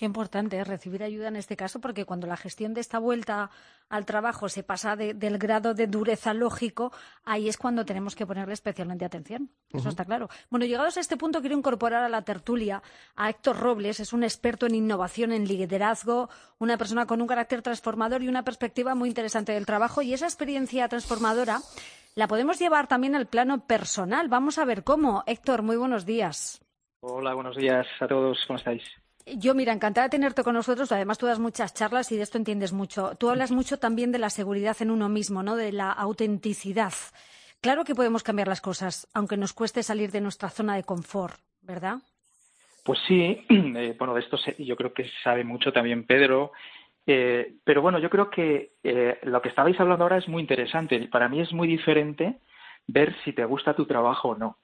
Qué importante es recibir ayuda en este caso, porque cuando la gestión de esta vuelta al trabajo se pasa del grado de dureza lógico, ahí es cuando tenemos que ponerle especialmente atención. Eso está claro. Bueno, llegados a este punto, quiero incorporar a la tertulia a Héctor Robles. Es un experto en innovación, en liderazgo, una persona con un carácter transformador y una perspectiva muy interesante del trabajo. Y esa experiencia transformadora la podemos llevar también al plano personal. Vamos a ver cómo. Héctor, muy buenos días. Hola, buenos días a todos. ¿Cómo estáis? Yo, mira, encantada de tenerte con nosotros. Además, tú das muchas charlas y de esto entiendes mucho. Tú hablas mucho también de la seguridad en uno mismo, ¿no? De la autenticidad. Claro que podemos cambiar las cosas, aunque nos cueste salir de nuestra zona de confort, ¿verdad? Pues sí, eh, bueno, de esto yo creo que sabe mucho también Pedro. Eh, pero bueno, yo creo que eh, lo que estabais hablando ahora es muy interesante. Para mí es muy diferente ver si te gusta tu trabajo o no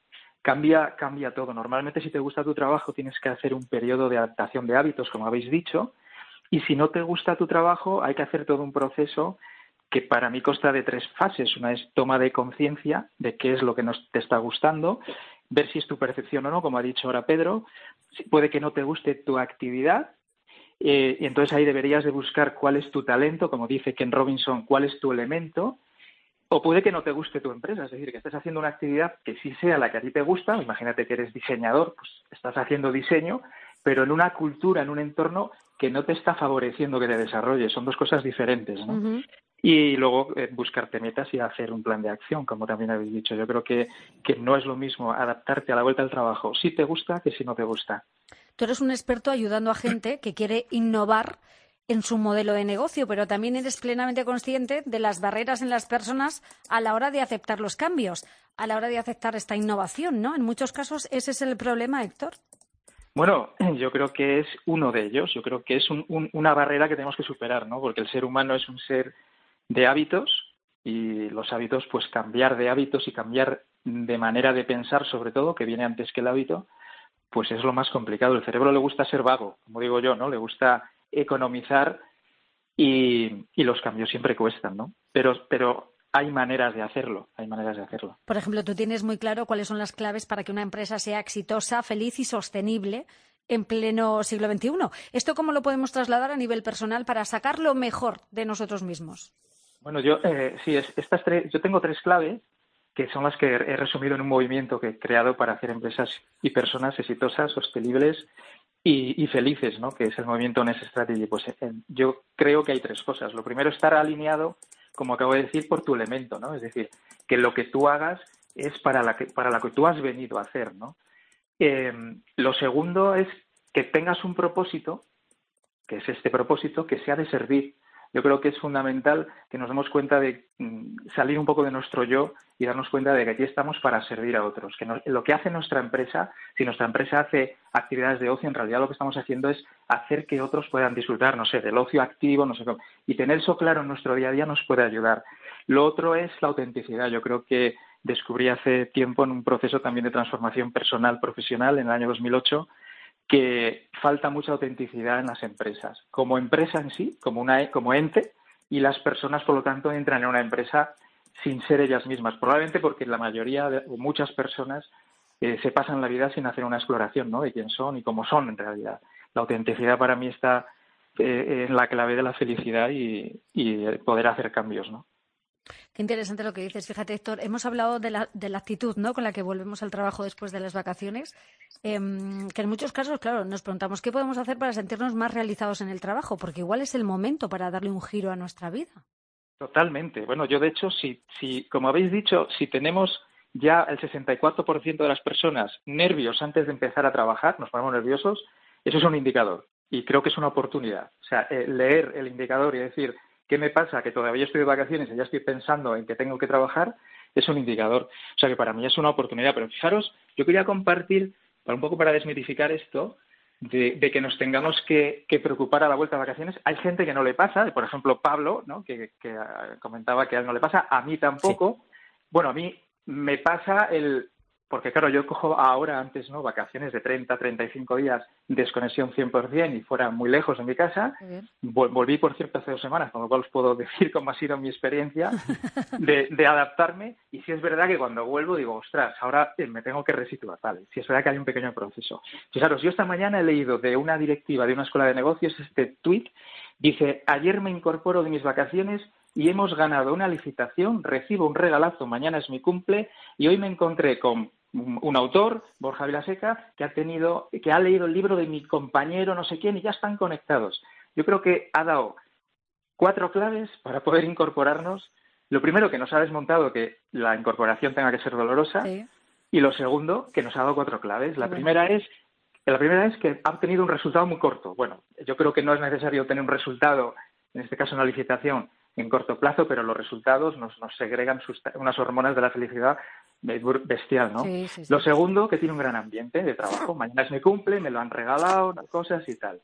cambia, cambia todo. Normalmente si te gusta tu trabajo tienes que hacer un periodo de adaptación de hábitos, como habéis dicho, y si no te gusta tu trabajo hay que hacer todo un proceso que para mí consta de tres fases. Una es toma de conciencia de qué es lo que nos te está gustando, ver si es tu percepción o no, como ha dicho ahora Pedro. Puede que no te guste tu actividad, eh, y entonces ahí deberías de buscar cuál es tu talento, como dice Ken Robinson, cuál es tu elemento, o puede que no te guste tu empresa, es decir, que estés haciendo una actividad que sí sea la que a ti te gusta, imagínate que eres diseñador, pues estás haciendo diseño, pero en una cultura, en un entorno que no te está favoreciendo que te desarrolles, son dos cosas diferentes, ¿no? Y luego eh, buscarte metas y hacer un plan de acción, como también habéis dicho. Yo creo que, que no es lo mismo adaptarte a la vuelta al trabajo si te gusta que si no te gusta. Tú eres un experto ayudando a gente que quiere innovar en su modelo de negocio, pero también eres plenamente consciente de las barreras en las personas a la hora de aceptar los cambios, a la hora de aceptar esta innovación, ¿no? En muchos casos ese es el problema, Héctor. Bueno, yo creo que es uno de ellos. Yo creo que es una barrera que tenemos que superar, ¿no? Porque el ser humano es un ser de hábitos y los hábitos, pues cambiar de hábitos y cambiar de manera de pensar, sobre todo, que viene antes que el hábito, pues es lo más complicado. El cerebro le gusta ser vago, como digo yo, ¿no? Le gusta economizar y, los cambios siempre cuestan, ¿no? Pero, pero hay maneras de hacerlo, hay maneras de hacerlo. Por ejemplo, tú tienes muy claro cuáles son las claves para que una empresa sea exitosa, feliz y sostenible en pleno siglo XXI. ¿Esto cómo lo podemos trasladar a nivel personal para sacar lo mejor de nosotros mismos? Bueno, yo eh, sí, estas tres, yo tengo tres claves que son las que he resumido en un movimiento que he creado para hacer empresas y personas exitosas, sostenibles y, felices, ¿no? que es el movimiento NES Strategy. Pues eh, yo creo que hay tres cosas. Lo primero, estar alineado, como acabo de decir, por tu elemento, ¿no? Es decir, que lo que tú hagas es para la que, para la que tú has venido a hacer, ¿no? Eh, lo segundo es que tengas un propósito, que es este propósito, que sea de servir, yo creo que es fundamental que nos demos cuenta de mm, salir un poco de nuestro yo y darnos cuenta de que aquí estamos para servir a otros. Que lo que hace nuestra empresa, si nuestra empresa hace actividades de ocio, en realidad lo que estamos haciendo es hacer que otros puedan disfrutar, no sé, del ocio activo, no sé cómo. Y tener eso claro en nuestro día a día nos puede ayudar. Lo otro es la autenticidad. Yo creo que descubrí hace tiempo en un proceso también de transformación personal profesional en el año 2008 que falta mucha autenticidad en las empresas, como empresa en sí, como, una, como ente, y las personas, por lo tanto, entran en una empresa sin ser ellas mismas, probablemente porque la mayoría o muchas personas eh, se pasan la vida sin hacer una exploración ¿no? de quién son y cómo son en realidad. La autenticidad para mí está eh, en la clave de la felicidad y, y poder hacer cambios, ¿no? Qué interesante lo que dices. Fíjate, Héctor, hemos hablado de la, actitud ¿no? con la que volvemos al trabajo después de las vacaciones, em, que en muchos casos, claro, nos preguntamos qué podemos hacer para sentirnos más realizados en el trabajo, porque igual es el momento para darle un giro a nuestra vida. Totalmente. Bueno, yo de hecho, si, si como habéis dicho, si tenemos ya el 64% de las personas nervios antes de empezar a trabajar, nos ponemos nerviosos, eso es un indicador. Y creo que es una oportunidad. O sea, eh, leer el indicador y decir, ¿Qué me pasa? Que todavía estoy de vacaciones y ya estoy pensando en que tengo que trabajar, es un indicador. O sea que para mí es una oportunidad. Pero fijaros, yo quería compartir, para un poco para desmitificar esto, de, que nos tengamos que, preocupar a la vuelta de vacaciones. Hay gente que no le pasa, por ejemplo Pablo, ¿no? que, ah, comentaba que a él no le pasa, a mí tampoco. Bueno, a mí me pasa el, porque claro, yo cojo ahora, antes, ¿no? Vacaciones de 30, 35 días, desconexión 100% y fuera muy lejos de mi casa. Volví, por cierto, hace dos semanas, con lo cual os puedo decir cómo ha sido mi experiencia de, adaptarme. Y si es verdad que cuando vuelvo digo, ostras, ahora eh, me tengo que resituar, vale. Si es verdad que hay un pequeño proceso. Fijaros, yo esta mañana he leído de una directiva de una escuela de negocios este tweet, dice, ayer me incorporo de mis vacaciones y hemos ganado una licitación, recibo un regalazo, mañana es mi cumple y hoy me encontré con un autor, Borja Vilaseca, que ha tenido, que ha leído el libro de mi compañero no sé quién y ya están conectados. Yo creo que ha dado cuatro claves para poder incorporarnos. Lo primero, que nos ha desmontado que la incorporación tenga que ser dolorosa. Y lo segundo, que nos ha dado cuatro claves. La primera es la primera es que ha obtenido un resultado muy corto. Bueno, yo creo que no es necesario tener un resultado, en este caso una licitación, en corto plazo, pero los resultados nos, nos segregan unas hormonas de la felicidad bestial, ¿no? Lo segundo, que tiene un gran ambiente de trabajo. Mañana es mi cumple, me lo han regalado, cosas y tal.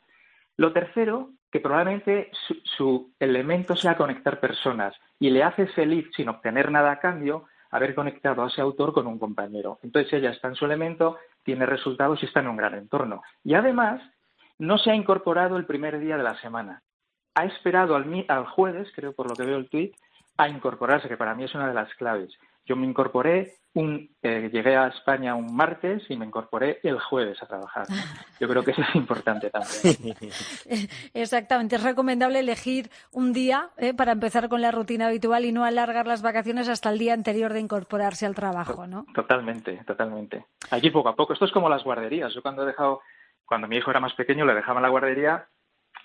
Lo tercero, que probablemente su, elemento sea conectar personas y le hace feliz sin obtener nada a cambio haber conectado a ese autor con un compañero. Entonces ella está en su elemento, tiene resultados y está en un gran entorno. Y además, no se ha incorporado el primer día de la semana. Ha esperado al, al jueves, creo por lo que veo el tuit, a incorporarse, que para mí es una de las claves. Yo me incorporé, un, eh, llegué a España un martes y me incorporé el jueves a trabajar. Yo creo que eso es importante también. Exactamente, es recomendable elegir un día eh, para empezar con la rutina habitual y no alargar las vacaciones hasta el día anterior de incorporarse al trabajo, ¿no? Totalmente, totalmente. Allí poco a poco. Esto es como las guarderías. Yo cuando he dejado, cuando mi hijo era más pequeño, le dejaba en la guardería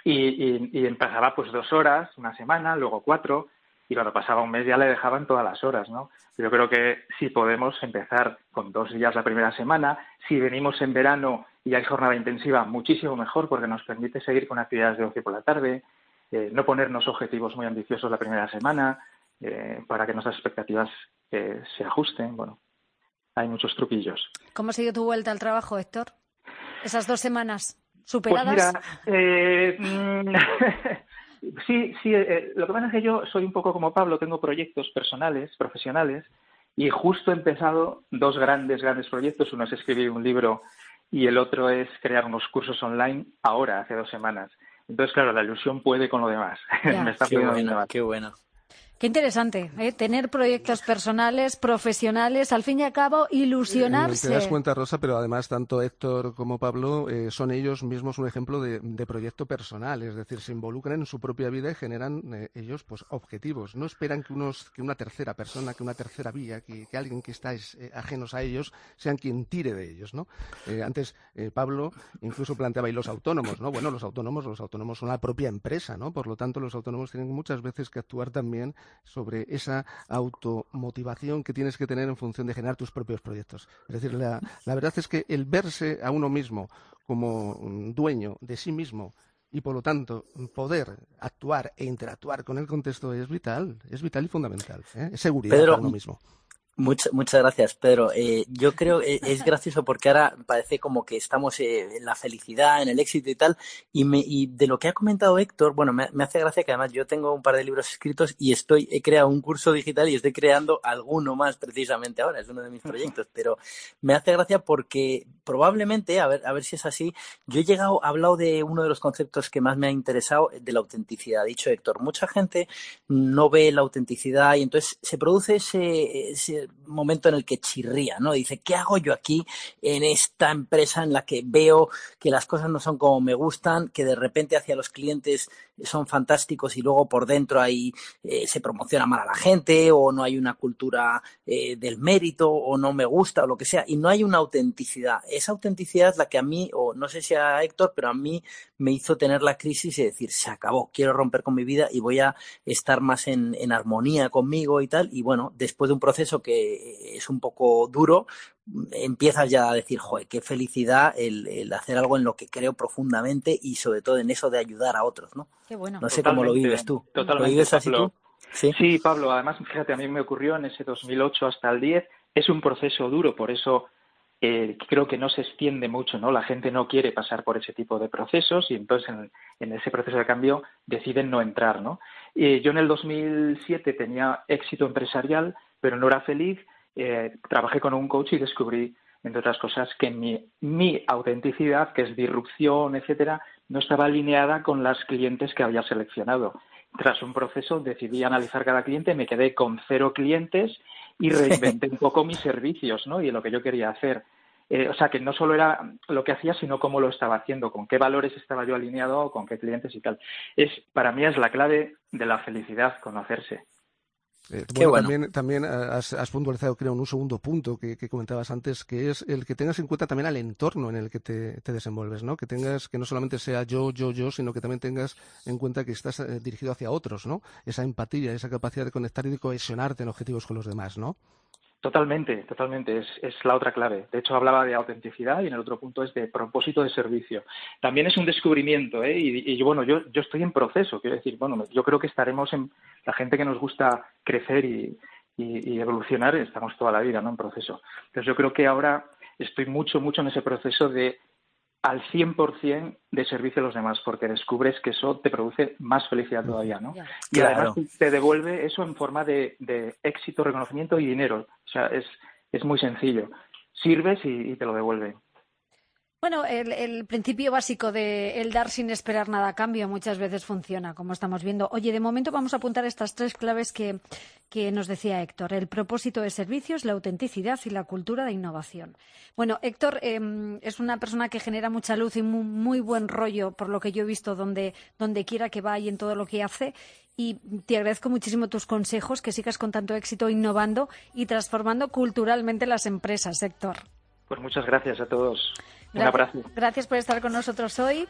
y, y, y empezaba pues dos horas, una semana, luego cuatro y cuando pasaba un mes ya le dejaban todas las horas, ¿no? Yo creo que si podemos empezar con dos días la primera semana, si venimos en verano y hay jornada intensiva, muchísimo mejor porque nos permite seguir con actividades de ocio por la tarde, eh, no ponernos objetivos muy ambiciosos la primera semana eh, para que nuestras expectativas eh, se ajusten. Bueno, hay muchos truquillos. ¿Cómo ha sido tu vuelta al trabajo, Héctor? Esas dos semanas superadas. Pues mira, mm, Sí, sí, eh, lo que pasa es que yo soy un poco como Pablo, tengo proyectos personales, profesionales, y justo he empezado dos grandes, grandes proyectos. Uno es escribir un libro y el otro es crear unos cursos online ahora, hace dos semanas. Entonces, claro, la ilusión puede con lo demás. Me está qué, buena, qué bueno. Qué interesante, ¿eh? tener proyectos personales, profesionales, al fin y al cabo ilusionarse. te das cuenta, Rosa, pero además tanto Héctor como Pablo eh, son ellos mismos un ejemplo de, proyecto personal, es decir, se involucran en su propia vida y generan eh, ellos pues objetivos. No esperan que, unos, que una tercera persona, que una tercera vía, que, alguien que está ajenos a ellos sean quien tire de ellos, ¿no? antes Pablo incluso planteaba y los autónomos, ¿no? Bueno, los autónomos, los autónomos son la propia empresa, ¿no? Por lo tanto, los autónomos tienen muchas veces que actuar también sobre esa automotivación que tienes que tener en función de generar tus propios proyectos. Es decir, la, verdad es que el verse a uno mismo como dueño de sí mismo y por lo tanto poder actuar e interactuar con el contexto es vital, es vital y fundamental. ¿eh? Es seguridad para uno mismo. Muchas, muchas gracias, Pedro. Eh, yo creo que es gracioso porque ahora parece como que estamos eh, en la felicidad, en el éxito y tal. Y, me, y de lo que ha comentado Héctor, bueno, me, hace gracia que además yo tengo un par de libros escritos y estoy, he creado un curso digital y estoy creando alguno más precisamente ahora. Es uno de mis proyectos. Pero me hace gracia porque probablemente, a ver, a ver si es así, yo he llegado, he hablado de uno de los conceptos que más me ha interesado, de la autenticidad. Ha dicho Héctor, mucha gente no ve la autenticidad y entonces se produce ese, ese momento en el que chirría, ¿no? Dice, ¿qué hago yo aquí en esta empresa en la que veo que las cosas no son como me gustan, que de repente hacia los clientes son fantásticos y luego por dentro ahí eh, se promociona mal a la gente o no hay una cultura eh, del mérito o no me gusta o lo que sea y no hay una autenticidad. Esa autenticidad es la que a mí, o no sé si a Héctor, pero a mí me hizo tener la crisis y decir, se acabó, quiero romper con mi vida y voy a estar más en, en armonía conmigo y tal. Y bueno, después de un proceso que es un poco duro, empiezas ya a decir, joder, qué felicidad el, hacer algo en lo que creo profundamente y sobre todo en eso de ayudar a otros, ¿no? Qué bueno. No sé cómo lo vives tú. Totalmente, ¿Lo vives así tú? ¿Sí? ¿Sí? Pablo, además, fíjate, a mí me ocurrió en ese 2008 hasta el 10, es un proceso duro, por eso eh, creo que no se extiende mucho, ¿no? La gente no quiere pasar por ese tipo de procesos y entonces en, ese proceso de cambio deciden no entrar, ¿no? yo en el 2007 tenía éxito empresarial, pero no era feliz eh, trabajé con un coach y descubrí, entre otras cosas, que mi, mi autenticidad, que es disrupción, etcétera, no estaba alineada con las clientes que había seleccionado. Tras un proceso decidí analizar cada cliente, me quedé con cero clientes y reinventé un poco mis servicios ¿no? y lo que yo quería hacer. Eh, o sea, que no solo era lo que hacía, sino cómo lo estaba haciendo, con qué valores estaba yo alineado, con qué clientes y tal. Es, para mí es la clave de la felicidad, conocerse. Eh, bueno, También, eh, has, puntualizado, creo, en un segundo punto que, comentabas antes, que es el que tengas en cuenta también al entorno en el que te, desenvuelves, ¿no? Que tengas, que no solamente sea yo, yo, yo, sino que también tengas en cuenta que estás eh, dirigido hacia otros, ¿no? Esa empatía, esa capacidad de conectar y de cohesionarte en objetivos con los demás, ¿no? Totalmente, totalmente. Es, es, la otra clave. De hecho, hablaba de autenticidad y en el otro punto es de propósito de servicio. También es un descubrimiento, ¿eh? Y, y bueno, yo, yo estoy en proceso. Quiero decir, bueno, yo creo que estaremos en la gente que nos gusta crecer y, y, evolucionar, estamos toda la vida, ¿no? En proceso. Entonces, yo creo que ahora estoy mucho, mucho en ese proceso de al 100% de servicio a los demás, porque descubres que eso te produce más felicidad todavía, ¿no? Y además te devuelve eso en forma de, éxito, reconocimiento y dinero. O sea, es, es muy sencillo. Sirves y, te lo devuelve. Bueno, el, principio básico de el dar sin esperar nada a cambio muchas veces funciona, como estamos viendo. Oye, de momento vamos a apuntar estas tres claves que, nos decía Héctor. El propósito de servicios, la autenticidad y la cultura de innovación. Bueno, Héctor em, es una persona que genera mucha luz y muy, buen rollo, por lo que yo he visto, donde, donde quiera que vaya y en todo lo que hace. Y te agradezco muchísimo tus consejos, que sigas con tanto éxito innovando y transformando culturalmente las empresas, Héctor. Pues muchas gracias a todos. Gracias, gracias por estar con nosotros hoy.